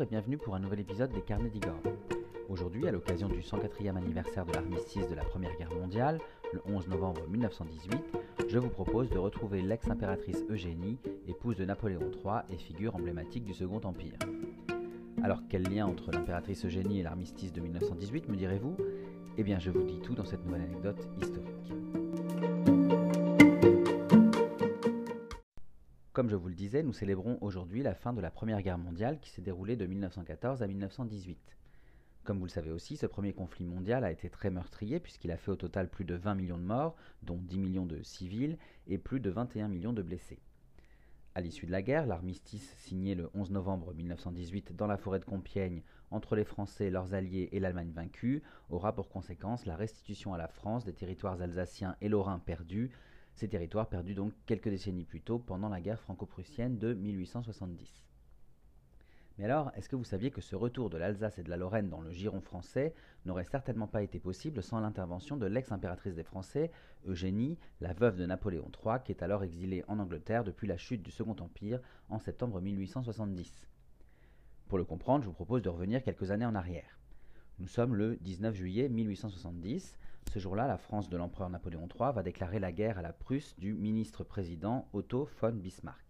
Et bienvenue pour un nouvel épisode des Carnets d'Igor. Aujourd'hui, à l'occasion du 104e anniversaire de l'armistice de la Première Guerre mondiale, le 11 novembre 1918, je vous propose de retrouver l'ex-impératrice Eugénie, épouse de Napoléon III et figure emblématique du Second Empire. Alors quel lien entre l'impératrice Eugénie et l'armistice de 1918, me direz-vous? Eh bien je vous dis tout dans cette nouvelle anecdote historique. Comme je vous le disais, nous célébrons aujourd'hui la fin de la Première Guerre mondiale qui s'est déroulée de 1914 à 1918. Comme vous le savez aussi, ce premier conflit mondial a été très meurtrier puisqu'il a fait au total plus de 20 millions de morts, dont 10 millions de civils et plus de 21 millions de blessés. À l'issue de la guerre, l'armistice signé le 11 novembre 1918 dans la forêt de Compiègne entre les Français, leurs alliés et l'Allemagne vaincue aura pour conséquence la restitution à la France des territoires alsaciens et lorrains perdus, ces territoires perdus donc quelques décennies plus tôt pendant la guerre franco-prussienne de 1870. Mais alors, est-ce que vous saviez que ce retour de l'Alsace et de la Lorraine dans le giron français n'aurait certainement pas été possible sans l'intervention de l'ex-impératrice des Français, Eugénie, la veuve de Napoléon III, qui est alors exilée en Angleterre depuis la chute du Second Empire en septembre 1870 Pour le comprendre, je vous propose de revenir quelques années en arrière. Nous sommes le 19 juillet 1870, ce jour-là, la France de l'empereur Napoléon III va déclarer la guerre à la Prusse du ministre-président Otto von Bismarck.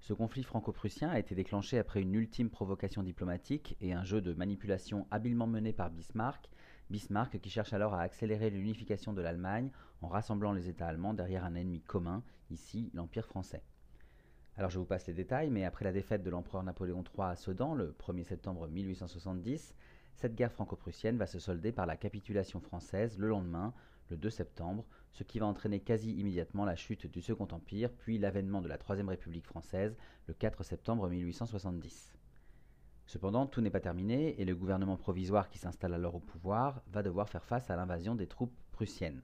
Ce conflit franco-prussien a été déclenché après une ultime provocation diplomatique et un jeu de manipulation habilement mené par Bismarck, Bismarck qui cherche alors à accélérer l'unification de l'Allemagne en rassemblant les États allemands derrière un ennemi commun, ici l'Empire français. Alors je vous passe les détails, mais après la défaite de l'empereur Napoléon III à Sedan le 1er septembre 1870, cette guerre franco-prussienne va se solder par la capitulation française le lendemain, le 2 septembre, ce qui va entraîner quasi immédiatement la chute du Second Empire, puis l'avènement de la Troisième République française le 4 septembre 1870. Cependant, tout n'est pas terminé et le gouvernement provisoire qui s'installe alors au pouvoir va devoir faire face à l'invasion des troupes prussiennes.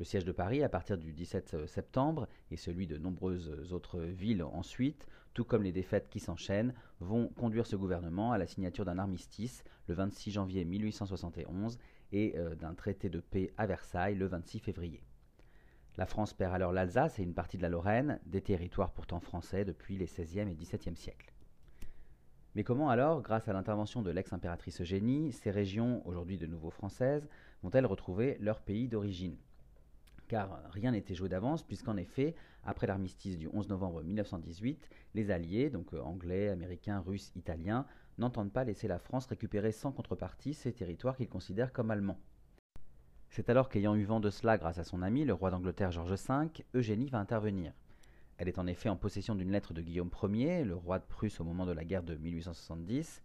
Le siège de Paris, à partir du 17 euh, septembre, et celui de nombreuses autres villes ensuite, tout comme les défaites qui s'enchaînent, vont conduire ce gouvernement à la signature d'un armistice le 26 janvier 1871 et euh, d'un traité de paix à Versailles le 26 février. La France perd alors l'Alsace et une partie de la Lorraine, des territoires pourtant français depuis les XVIe et XVIIe siècles. Mais comment alors, grâce à l'intervention de l'ex-impératrice Eugénie, ces régions, aujourd'hui de nouveau françaises, vont-elles retrouver leur pays d'origine? Car rien n'était joué d'avance, puisqu'en effet, après l'armistice du 11 novembre 1918, les Alliés, donc euh, anglais, américains, russes, italiens, n'entendent pas laisser la France récupérer sans contrepartie ces territoires qu'ils considèrent comme allemands. C'est alors qu'ayant eu vent de cela grâce à son ami, le roi d'Angleterre George V, Eugénie va intervenir. Elle est en effet en possession d'une lettre de Guillaume Ier, le roi de Prusse au moment de la guerre de 1870,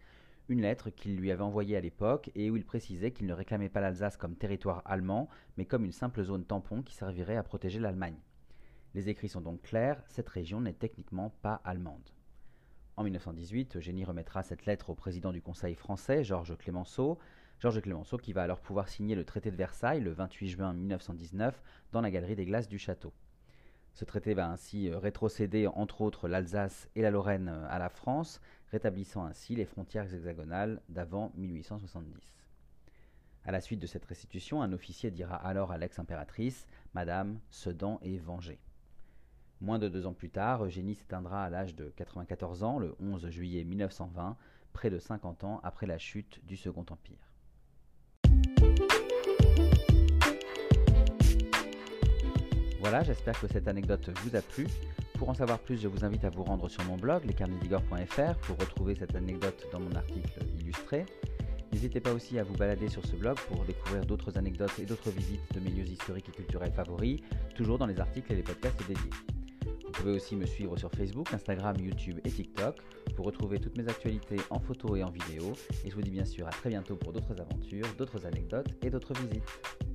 une lettre qu'il lui avait envoyée à l'époque et où il précisait qu'il ne réclamait pas l'Alsace comme territoire allemand, mais comme une simple zone tampon qui servirait à protéger l'Allemagne. Les écrits sont donc clairs, cette région n'est techniquement pas allemande. En 1918, Eugénie remettra cette lettre au président du Conseil français, Georges Clémenceau, Georges Clémenceau qui va alors pouvoir signer le traité de Versailles le 28 juin 1919 dans la galerie des glaces du château. Ce traité va ainsi euh, rétrocéder entre autres l'Alsace et la Lorraine euh, à la France, rétablissant ainsi les frontières hexagonales d'avant 1870. À la suite de cette restitution, un officier dira alors à l'ex-impératrice Madame, Sedan est vengée. Moins de deux ans plus tard, Eugénie s'éteindra à l'âge de 94 ans, le 11 juillet 1920, près de 50 ans après la chute du Second Empire. Voilà, j'espère que cette anecdote vous a plu. Pour en savoir plus, je vous invite à vous rendre sur mon blog, lescarnedigor.fr, pour retrouver cette anecdote dans mon article illustré. N'hésitez pas aussi à vous balader sur ce blog pour découvrir d'autres anecdotes et d'autres visites de mes lieux historiques et culturels favoris, toujours dans les articles et les podcasts dédiés. Vous pouvez aussi me suivre sur Facebook, Instagram, YouTube et TikTok pour retrouver toutes mes actualités en photo et en vidéo. Et je vous dis bien sûr à très bientôt pour d'autres aventures, d'autres anecdotes et d'autres visites.